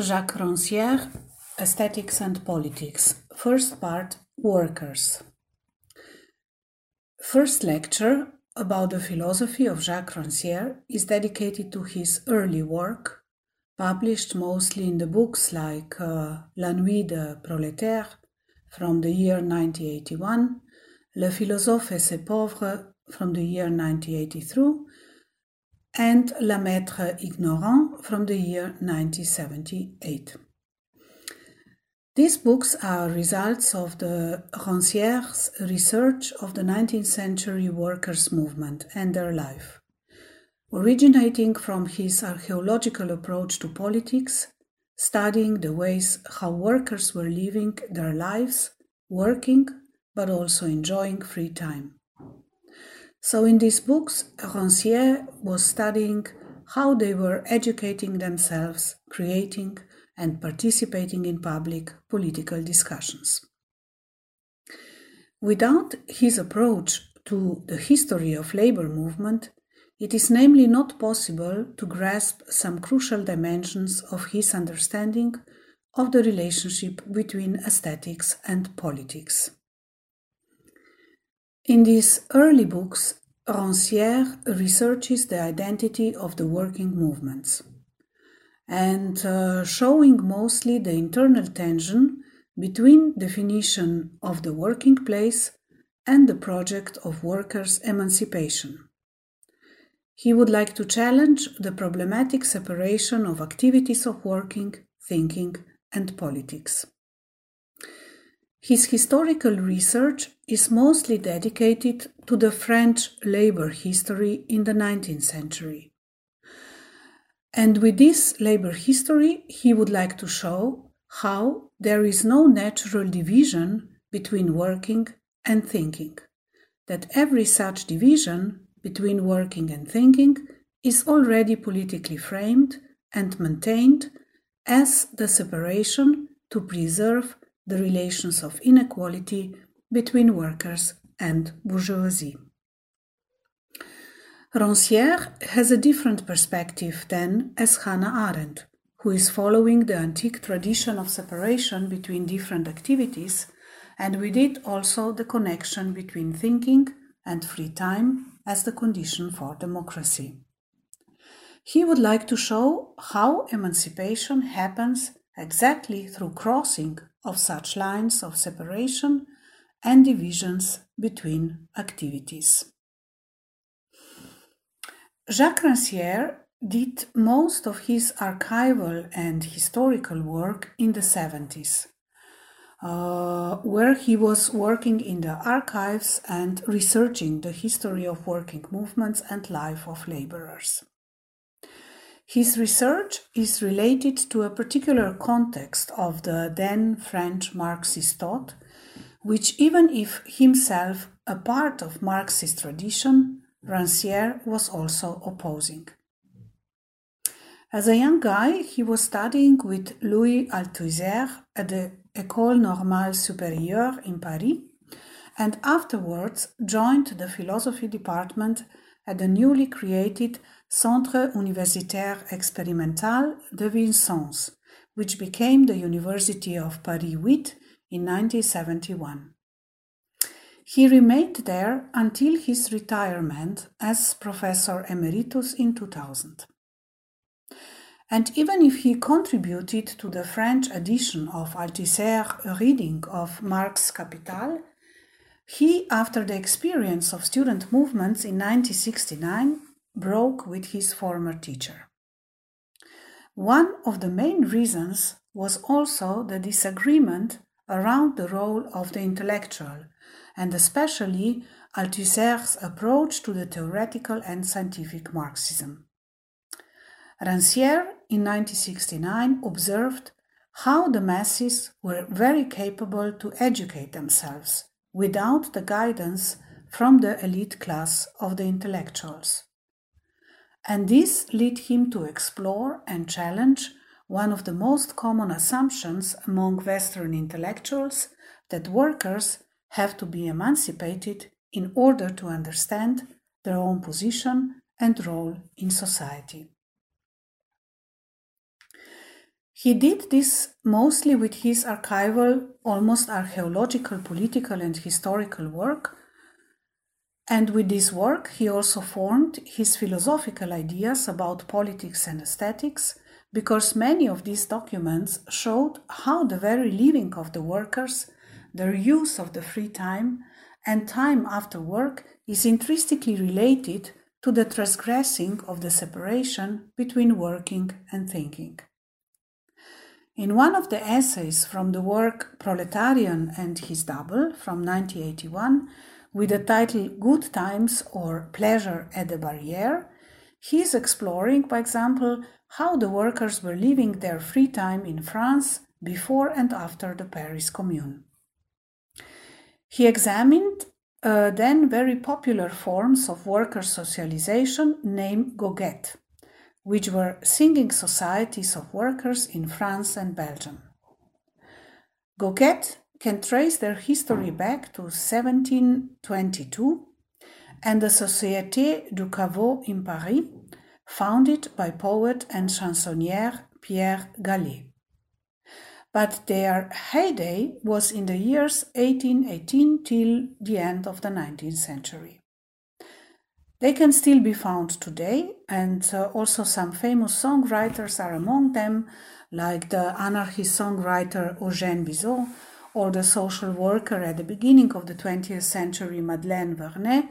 Jacques Rancière, Aesthetics and Politics. First part Workers. First lecture about the philosophy of Jacques Rancière is dedicated to his early work, published mostly in the books like uh, La Nuit de Prolétaire from the year 1981, Le philosophe et ses pauvres from the year 1983, and La Maître Ignorant from the year 1978. These books are results of the Rancière's research of the 19th century workers' movement and their life. Originating from his archaeological approach to politics, studying the ways how workers were living their lives, working, but also enjoying free time. So, in these books, Rancière was studying how they were educating themselves, creating, and participating in public political discussions. Without his approach to the history of labor movement, it is namely not possible to grasp some crucial dimensions of his understanding of the relationship between aesthetics and politics. In these early books, Rancière researches the identity of the working movements and uh, showing mostly the internal tension between definition of the working place and the project of workers' emancipation. He would like to challenge the problematic separation of activities of working, thinking, and politics. His historical research is mostly dedicated to the French labor history in the 19th century. And with this labor history, he would like to show how there is no natural division between working and thinking, that every such division between working and thinking is already politically framed and maintained as the separation to preserve the relations of inequality between workers and bourgeoisie. Rancière has a different perspective than as Hannah Arendt, who is following the antique tradition of separation between different activities, and with it also the connection between thinking and free time as the condition for democracy. He would like to show how emancipation happens exactly through crossing of such lines of separation and divisions between activities. Jacques Rancière did most of his archival and historical work in the 70s, uh, where he was working in the archives and researching the history of working movements and life of laborers. His research is related to a particular context of the then French Marxist thought, which, even if himself a part of Marxist tradition, Rancière was also opposing. As a young guy, he was studying with Louis Althusser at the École Normale Supérieure in Paris, and afterwards joined the philosophy department at the newly created Centre Universitaire Expérimental de Vincennes, which became the University of Paris 8 in 1971. He remained there until his retirement as professor emeritus in 2000. And even if he contributed to the French edition of Althusser reading of Marx's Capital, he, after the experience of student movements in 1969, broke with his former teacher. One of the main reasons was also the disagreement around the role of the intellectual, and especially Althusser's approach to the theoretical and scientific Marxism. Rancière in 1969 observed how the masses were very capable to educate themselves without the guidance from the elite class of the intellectuals and this led him to explore and challenge one of the most common assumptions among Western intellectuals that workers have to be emancipated in order to understand their own position and role in society. He did this mostly with his archival, almost archaeological, political, and historical work. And with this work, he also formed his philosophical ideas about politics and aesthetics, because many of these documents showed how the very living of the workers, their use of the free time, and time after work is intrinsically related to the transgressing of the separation between working and thinking. In one of the essays from the work Proletarian and His Double from 1981, with the title Good Times or Pleasure at the Barrière, he is exploring, by example, how the workers were living their free time in France before and after the Paris Commune. He examined uh, then very popular forms of worker socialization named goguette which were singing societies of workers in France and Belgium. Goguette can trace their history back to 1722 and the Société du Caveau in Paris, founded by poet and chansonnier Pierre Gallet. But their heyday was in the years 1818 till the end of the 19th century. They can still be found today, and uh, also some famous songwriters are among them, like the anarchist songwriter Eugène Bizeau or the social worker at the beginning of the 20th century Madeleine Vernet,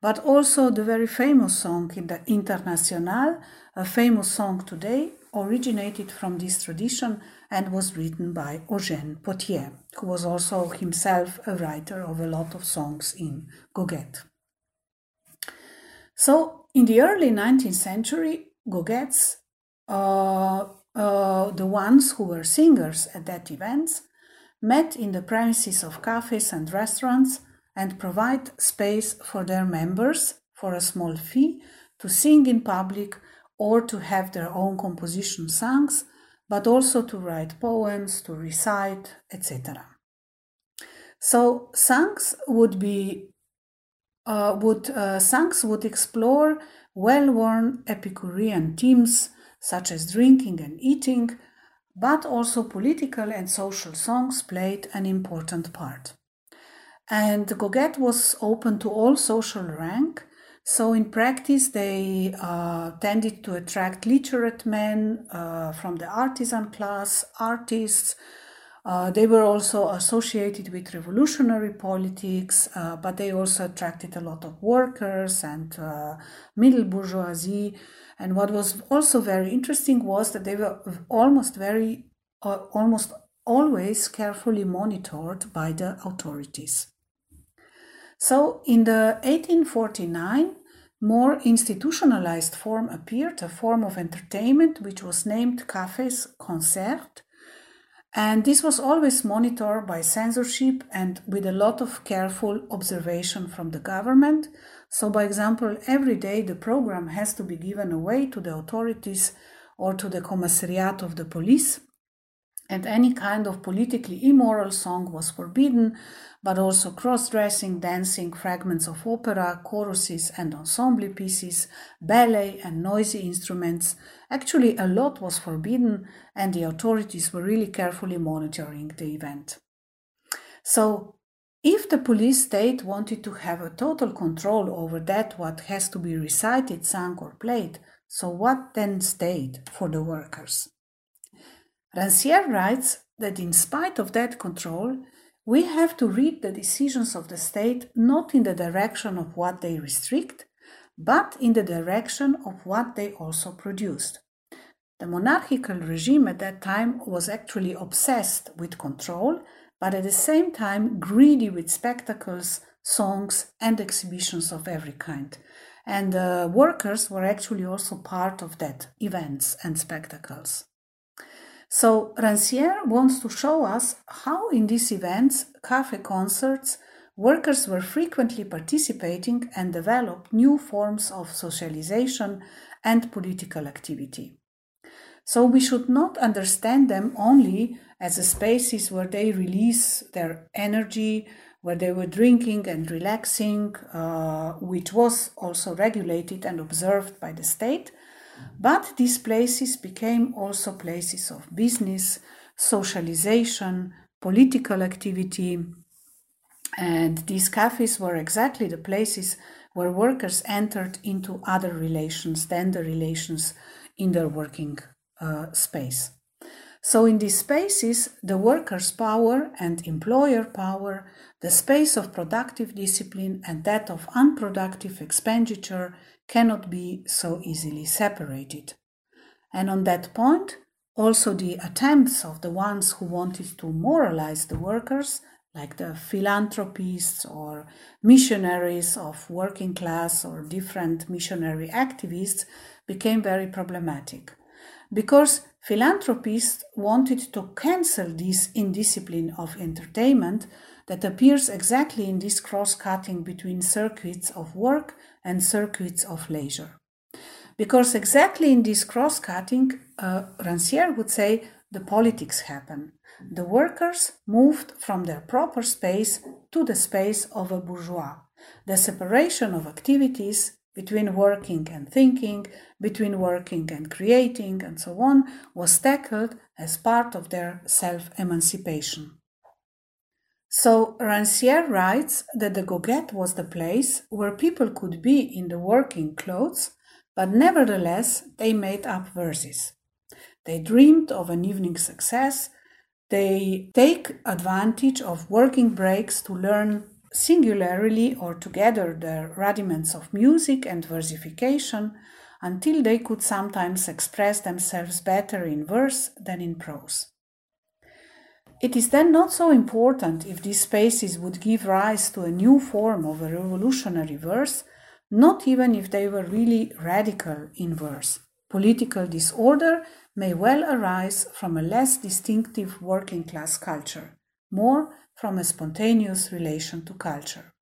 but also the very famous song in the Internationale, a famous song today, originated from this tradition and was written by Eugène Pottier, who was also himself a writer of a lot of songs in Goguette. So, in the early 19th century, goguettes, uh, uh, the ones who were singers at that events, met in the premises of cafes and restaurants and provide space for their members for a small fee to sing in public or to have their own composition songs, but also to write poems, to recite, etc. So songs would be uh, would uh, would explore well-worn Epicurean themes such as drinking and eating, but also political and social songs played an important part. And Goguette was open to all social rank, so in practice they uh, tended to attract literate men uh, from the artisan class, artists, uh, they were also associated with revolutionary politics, uh, but they also attracted a lot of workers and uh, middle bourgeoisie. And what was also very interesting was that they were almost very, uh, almost always carefully monitored by the authorities. So in the 1849, more institutionalized form appeared, a form of entertainment which was named cafés concert, and this was always monitored by censorship and with a lot of careful observation from the government. So, by example, every day the program has to be given away to the authorities or to the commissariat of the police and any kind of politically immoral song was forbidden, but also cross dressing, dancing, fragments of opera, choruses and ensemble pieces, ballet and noisy instruments. Actually, a lot was forbidden, and the authorities were really carefully monitoring the event. So, if the police state wanted to have a total control over that what has to be recited, sung, or played, so what then stayed for the workers? Rancière writes that in spite of that control, we have to read the decisions of the state not in the direction of what they restrict, but in the direction of what they also produced. The monarchical regime at that time was actually obsessed with control, but at the same time greedy with spectacles, songs, and exhibitions of every kind. And the workers were actually also part of that events and spectacles. So Rancière wants to show us how in these events, cafe concerts, workers were frequently participating and developed new forms of socialization and political activity. So we should not understand them only as spaces where they release their energy, where they were drinking and relaxing, uh, which was also regulated and observed by the state, But these places became also places of business, socialization, political activity, and these cafes were exactly the places where workers entered into other relations than the relations in their working uh, space. So, in these spaces, the worker's power and employer power, the space of productive discipline and that of unproductive expenditure cannot be so easily separated. And on that point, also the attempts of the ones who wanted to moralize the workers, like the philanthropists or missionaries of working class or different missionary activists, became very problematic because philanthropists wanted to cancel this indiscipline of entertainment that appears exactly in this cross cutting between circuits of work and circuits of leisure. Because exactly in this cross cutting, uh, Rancière would say the politics happen. The workers moved from their proper space to the space of a bourgeois. The separation of activities between working and thinking, between working and creating, and so on, was tackled as part of their self emancipation. So Rancière writes that the Goguette was the place where people could be in the working clothes, but nevertheless they made up verses. They dreamed of an evening success. They take advantage of working breaks to learn singularly or together the rudiments of music and versification until they could sometimes express themselves better in verse than in prose. It is then not so important if these spaces would give rise to a new form of a revolutionary verse, not even if they were really radical in verse. Political disorder may well arise from a less distinctive working class culture, more from a spontaneous relation to culture.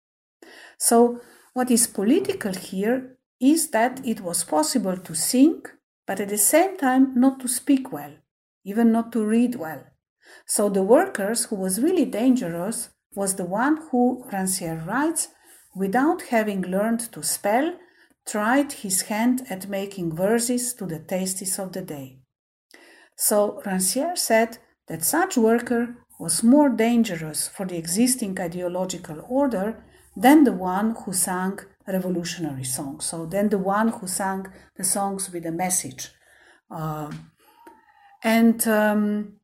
So, what is political here is that it was possible to sing, but at the same time not to speak well, even not to read well. So the workers who was really dangerous was the one who, Rancière writes, without having learned to spell, tried his hand at making verses to the tastes of the day. So Rancière said that such worker was more dangerous for the existing ideological order than the one who sang revolutionary songs, so than the one who sang the songs with a message. Uh, and um,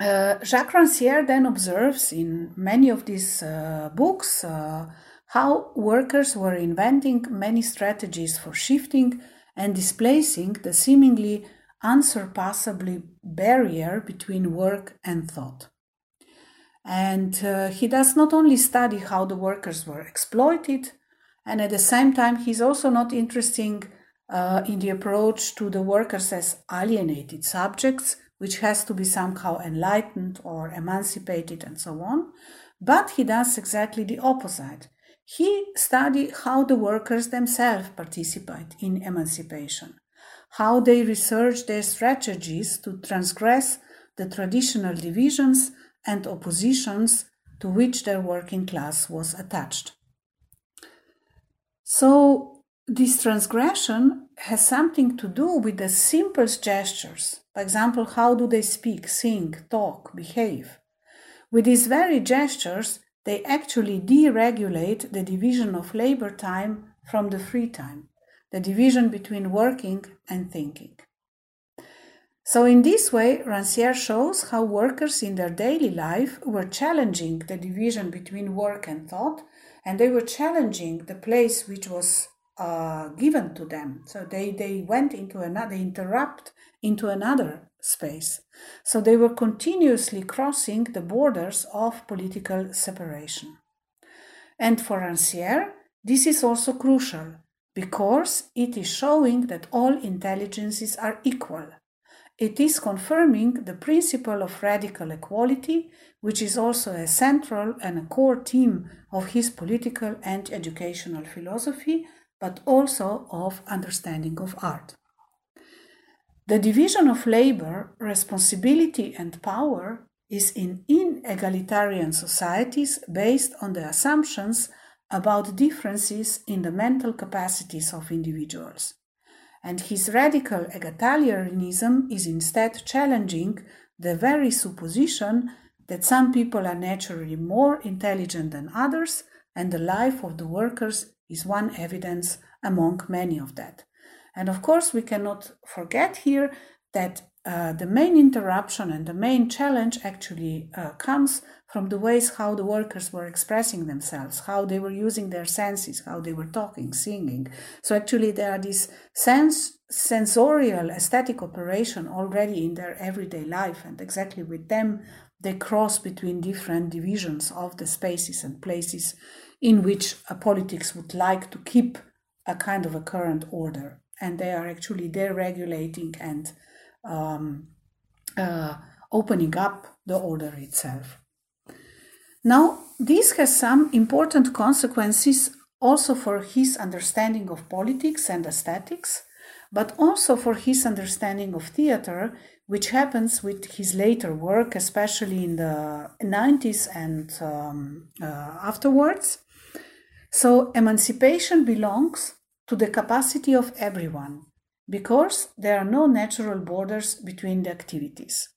uh, Jacques Rancière then observes in many of these uh, books uh, how workers were inventing many strategies for shifting and displacing the seemingly unsurpassably barrier between work and thought. And uh, he does not only study how the workers were exploited, and at the same time, he's also not interesting uh, in the approach to the workers as alienated subjects which has to be somehow enlightened or emancipated and so on. But he does exactly the opposite. He studies how the workers themselves participate in emancipation, how they research their strategies to transgress the traditional divisions and oppositions to which their working class was attached. So, this transgression has something to do with the simplest gestures. For example, how do they speak, sing, talk, behave? With these very gestures, they actually deregulate the division of labor time from the free time, the division between working and thinking. So, in this way, Rancière shows how workers in their daily life were challenging the division between work and thought, and they were challenging the place which was uh, given to them. So they, they went into another, interrupt into another space. So they were continuously crossing the borders of political separation. And for Rancière, this is also crucial because it is showing that all intelligences are equal. It is confirming the principle of radical equality, which is also a central and a core theme of his political and educational philosophy, but also of understanding of art. The division of labor, responsibility, and power is in inegalitarian societies based on the assumptions about differences in the mental capacities of individuals. and his radical egalitarianism is instead challenging the very supposition that some people are naturally more intelligent than others, and the life of the workers is one evidence among many of that. And of course, we cannot forget here that uh, the main interruption and the main challenge actually uh, comes from the ways how the workers were expressing themselves, how they were using their senses, how they were talking, singing. So actually, there are these sense sensorial aesthetic operation already in their everyday life, and exactly with them they cross between different divisions of the spaces and places in which a politics would like to keep a kind of a current order, and they are actually deregulating and um, uh, opening up the order itself. Now, this has some important consequences also for his understanding of politics and aesthetics, but also for his understanding of theater, which happens with his later work, especially in the 90s and um, uh, afterwards. So, emancipation belongs to the capacity of everyone because there are no natural borders between the activities.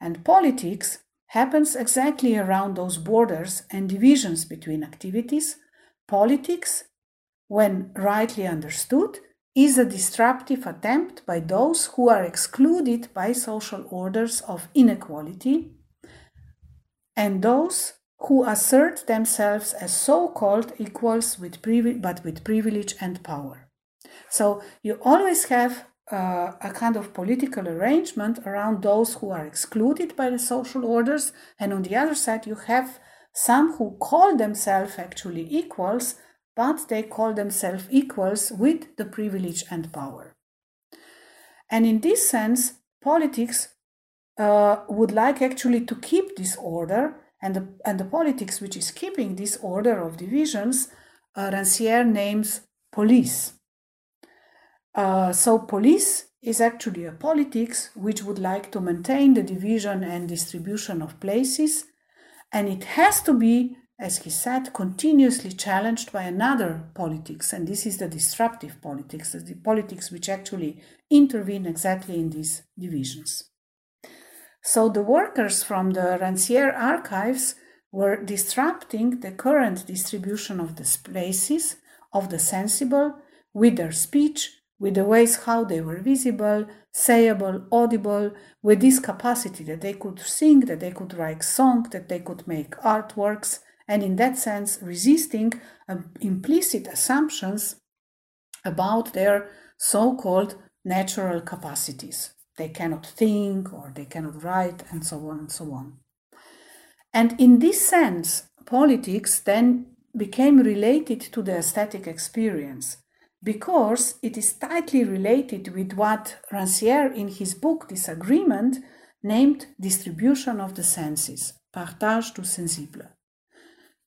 And politics happens exactly around those borders and divisions between activities. Politics, when rightly understood, is a disruptive attempt by those who are excluded by social orders of inequality and those who assert themselves as so called equals with but with privilege and power. So you always have uh, a kind of political arrangement around those who are excluded by the social orders, and on the other side, you have some who call themselves actually equals, but they call themselves equals with the privilege and power. And in this sense, politics uh, would like actually to keep this order, and the, and the politics which is keeping this order of divisions, uh, Rancière names police. Uh, so police is actually a politics which would like to maintain the division and distribution of places, and it has to be, as he said, continuously challenged by another politics, and this is the disruptive politics, the politics which actually intervene exactly in these divisions. So the workers from the Rancière archives were disrupting the current distribution of the places of the sensible with their speech with the ways how they were visible, sayable, audible, with this capacity that they could sing, that they could write songs, that they could make artworks, and in that sense resisting um, implicit assumptions about their so called natural capacities. They cannot think or they cannot write, and so on and so on. And in this sense, politics then became related to the aesthetic experience because it is tightly related with what Rancière in his book Disagreement named distribution of the senses, partage du sensible.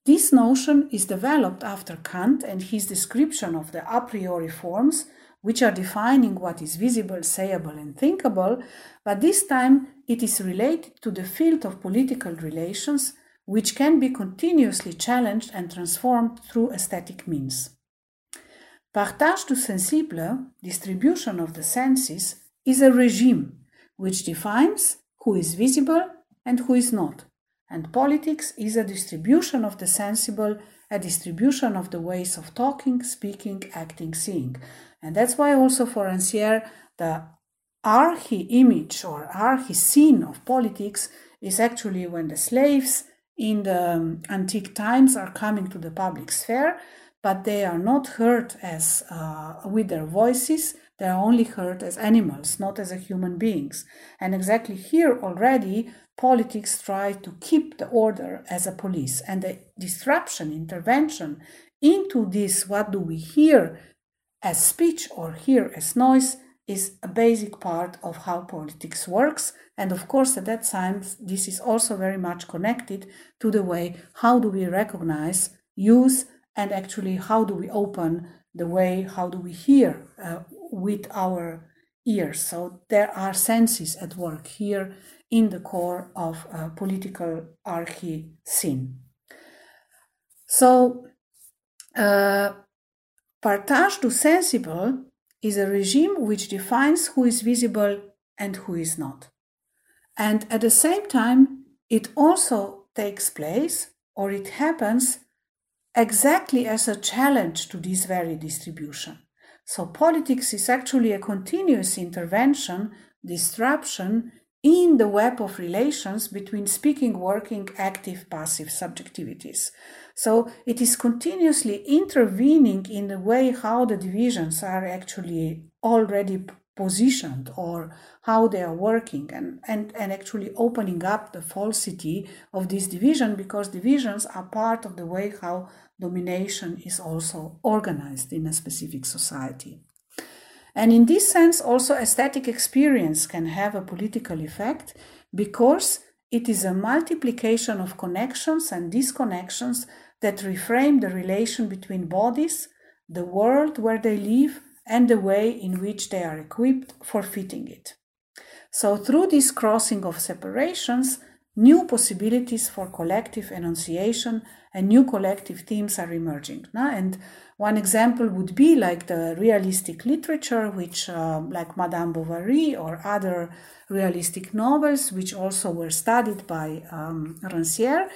This notion is developed after Kant and his description of the a priori forms, which are defining what is visible, sayable, and thinkable, but this time it is related to the field of political relations, which can be continuously challenged and transformed through aesthetic means. Partage du sensible, distribution of the senses, is a regime which defines who is visible and who is not. And politics is a distribution of the sensible, a distribution of the ways of talking, speaking, acting, seeing. And that's why also for Rancière, the archi image or archi scene of politics is actually when the slaves in the um, antique times are coming to the public sphere but they are not heard as uh, with their voices they are only heard as animals not as human beings. And exactly here already politics try to keep the order as a police. And the disruption intervention into this what do we hear as speech or hear as noise is a basic part of how politics works. And of course at that time this is also very much connected to the way how do we recognize use and actually how do we open the way how do we hear uh, with our ears so there are senses at work here in the core of uh, political archi scene so uh, partage du sensible is a regime which defines who is visible and who is not. And at the same time, it also takes place or it happens exactly as a challenge to this very distribution. So politics is actually a continuous intervention, disruption in the web of relations between speaking, working, active, passive subjectivities. So it is continuously intervening in the way how the divisions are actually already positioned or how they are working and, and, and actually opening up the falsity of this division because divisions are part of the way how domination is also organized in a specific society. And in this sense, also aesthetic experience can have a political effect because it is a multiplication of connections and disconnections that reframe the relation between bodies, the world where they live, and the way in which they are equipped for fitting it. So, through this crossing of separations, new possibilities for collective enunciation and new collective themes are emerging. No? And one example would be like the realistic literature, which, uh, like Madame Bovary or other realistic novels, which also were studied by um, Rancière.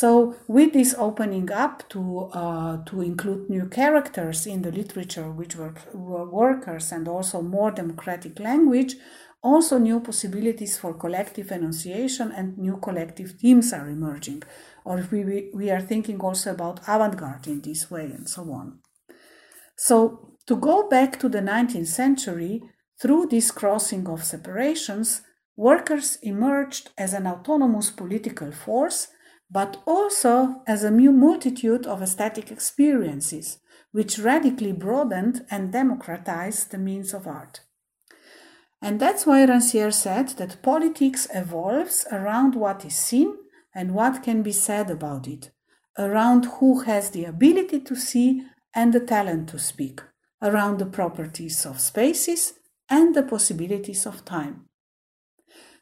So, with this opening up to uh, to include new characters in the literature, which were, were workers, and also more democratic language, also new possibilities for collective enunciation and new collective themes are emerging. Or if we, we are thinking also about avant-garde in this way and so on. So to go back to the 19th century through this crossing of separations workers emerged as an autonomous political force but also as a new multitude of aesthetic experiences which radically broadened and democratized the means of art and that's why Rancière said that politics evolves around what is seen and what can be said about it, around who has the ability to see and the talent to speak, around the properties of spaces and the possibilities of time.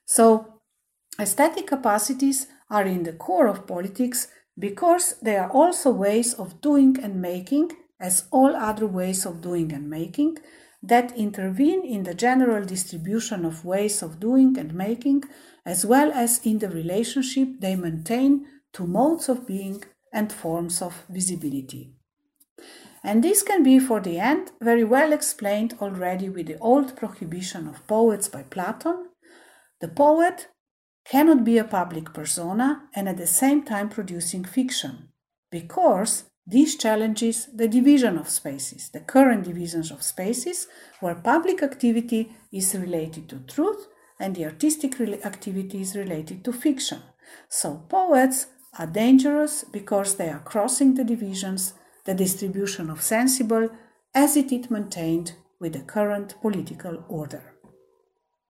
So, aesthetic capacities are in the core of politics because they are also ways of doing and making, as all other ways of doing and making, that intervene in the general distribution of ways of doing and making, as well as in the relationship they maintain to modes of being and forms of visibility. And this can be, for the end, very well explained already with the old prohibition of poets by Platon. The poet cannot be a public persona and at the same time producing fiction, because this challenges the division of spaces, the current divisions of spaces, where public activity is related to truth and the artistic activity is related to fiction. So, poets are dangerous because they are crossing the divisions, the distribution of sensible, as it is maintained with the current political order.